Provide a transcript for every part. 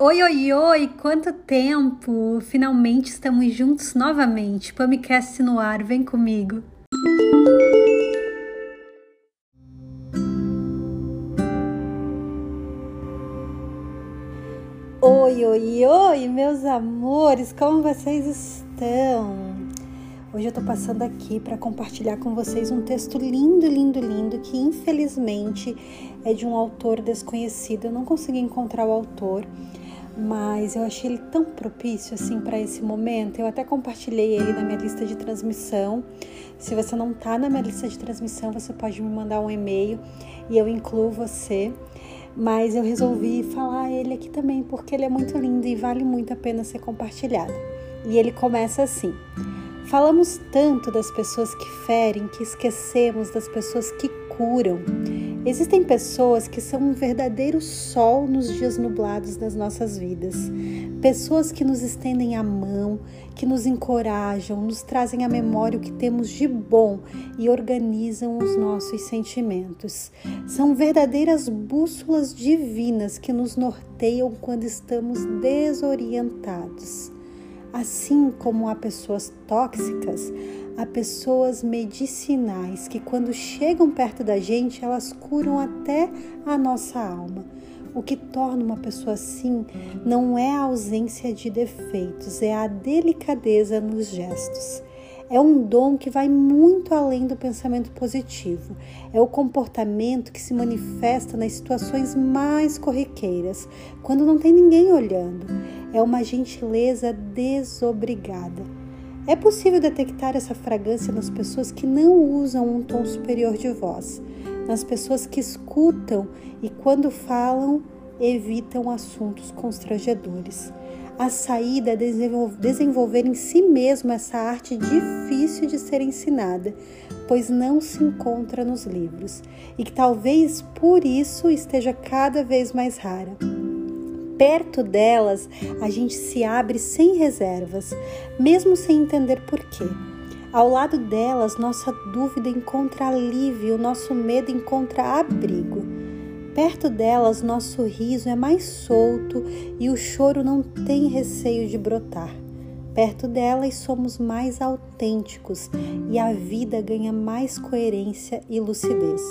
Oi, oi, oi! Quanto tempo! Finalmente estamos juntos novamente. Pamicast no ar, vem comigo! Oi, oi, oi, meus amores, como vocês estão? Hoje eu tô passando aqui para compartilhar com vocês um texto lindo, lindo, lindo que infelizmente é de um autor desconhecido. Eu não consegui encontrar o autor, mas eu achei ele tão propício assim para esse momento. Eu até compartilhei ele na minha lista de transmissão. Se você não tá na minha lista de transmissão, você pode me mandar um e-mail e eu incluo você. Mas eu resolvi falar ele aqui também porque ele é muito lindo e vale muito a pena ser compartilhado. E ele começa assim: Falamos tanto das pessoas que ferem que esquecemos das pessoas que curam. Existem pessoas que são um verdadeiro sol nos dias nublados das nossas vidas. Pessoas que nos estendem a mão, que nos encorajam, nos trazem à memória o que temos de bom e organizam os nossos sentimentos. São verdadeiras bússolas divinas que nos norteiam quando estamos desorientados. Assim como há pessoas tóxicas, há pessoas medicinais que, quando chegam perto da gente, elas curam até a nossa alma. O que torna uma pessoa assim não é a ausência de defeitos, é a delicadeza nos gestos. É um dom que vai muito além do pensamento positivo. É o comportamento que se manifesta nas situações mais corriqueiras, quando não tem ninguém olhando. É uma gentileza desobrigada é possível detectar essa fragrância nas pessoas que não usam um tom superior de voz, nas pessoas que escutam e, quando falam, evitam assuntos constrangedores. A saída é desenvolver em si mesmo essa arte difícil de ser ensinada, pois não se encontra nos livros e que talvez por isso esteja cada vez mais rara perto delas, a gente se abre sem reservas, mesmo sem entender porquê. Ao lado delas, nossa dúvida encontra alívio, nosso medo encontra abrigo. Perto delas, nosso riso é mais solto e o choro não tem receio de brotar. Perto delas, somos mais autênticos e a vida ganha mais coerência e lucidez.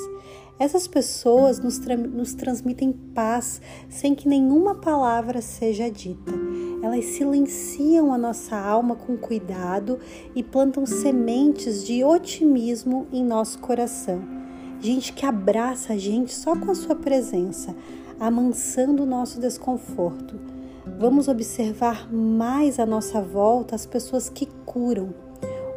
Essas pessoas nos, tra nos transmitem paz sem que nenhuma palavra seja dita. Elas silenciam a nossa alma com cuidado e plantam sementes de otimismo em nosso coração. Gente que abraça a gente só com a sua presença, amansando o nosso desconforto. Vamos observar mais à nossa volta as pessoas que curam.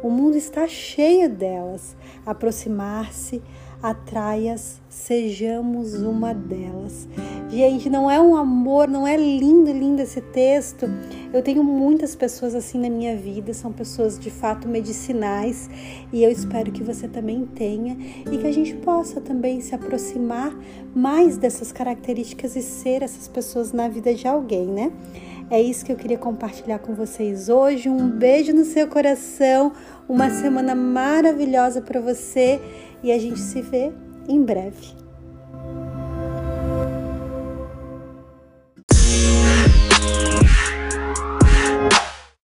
O mundo está cheio delas. Aproximar-se, atraias, sejamos uma delas. Gente, não é um amor, não é lindo, lindo esse texto. Eu tenho muitas pessoas assim na minha vida, são pessoas de fato medicinais e eu espero que você também tenha e que a gente possa também se aproximar mais dessas características e ser essas pessoas na vida de alguém, né? É isso que eu queria compartilhar com vocês hoje. Um beijo no seu coração, uma semana maravilhosa para você e a gente se vê em breve.